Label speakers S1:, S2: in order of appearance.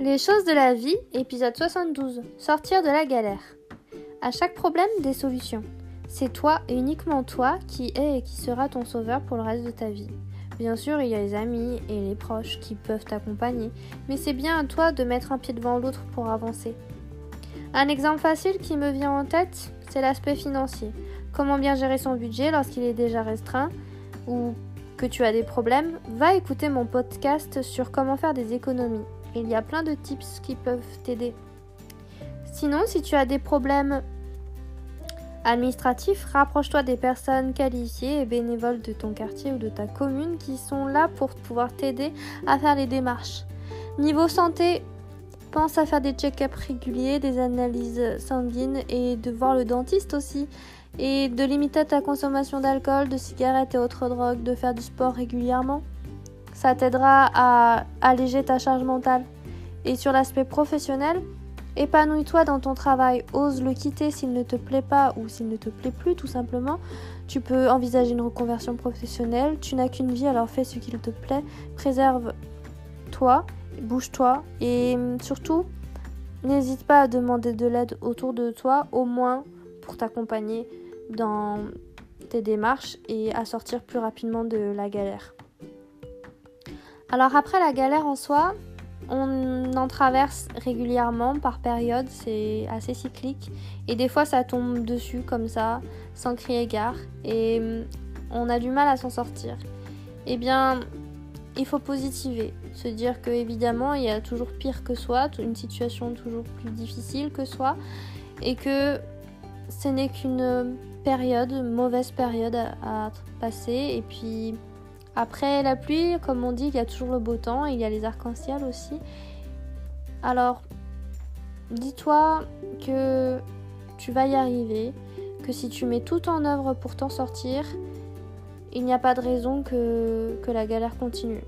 S1: Les choses de la vie, épisode 72. Sortir de la galère. À chaque problème, des solutions. C'est toi et uniquement toi qui es et qui sera ton sauveur pour le reste de ta vie. Bien sûr, il y a les amis et les proches qui peuvent t'accompagner, mais c'est bien à toi de mettre un pied devant l'autre pour avancer. Un exemple facile qui me vient en tête, c'est l'aspect financier. Comment bien gérer son budget lorsqu'il est déjà restreint ou que tu as des problèmes, va écouter mon podcast sur comment faire des économies. Il y a plein de tips qui peuvent t'aider. Sinon, si tu as des problèmes administratifs, rapproche-toi des personnes qualifiées et bénévoles de ton quartier ou de ta commune qui sont là pour pouvoir t'aider à faire les démarches. Niveau santé, pense à faire des check-ups réguliers, des analyses sanguines et de voir le dentiste aussi et de limiter ta consommation d'alcool, de cigarettes et autres drogues, de faire du sport régulièrement. Ça t'aidera à alléger ta charge mentale. Et sur l'aspect professionnel, épanouis-toi dans ton travail, ose le quitter s'il ne te plaît pas ou s'il ne te plaît plus tout simplement. Tu peux envisager une reconversion professionnelle, tu n'as qu'une vie alors fais ce qu'il te plaît, préserve-toi, bouge-toi et surtout n'hésite pas à demander de l'aide autour de toi au moins pour t'accompagner dans tes démarches et à sortir plus rapidement de la galère. Alors après la galère en soi, on en traverse régulièrement par période, c'est assez cyclique et des fois ça tombe dessus comme ça, sans crier gare et hum, on a du mal à s'en sortir. Eh bien, il faut positiver, se dire que évidemment il y a toujours pire que soi, une situation toujours plus difficile que soi et que ce n'est qu'une période, mauvaise période à, passer. Et puis après la pluie, comme on dit, il y a toujours le beau temps, il y a les arcs-en-ciel aussi. Alors, dis-toi que tu vas y arriver, que si tu mets tout en œuvre pour t'en sortir, il n'y a pas de raison que, que la galère continue.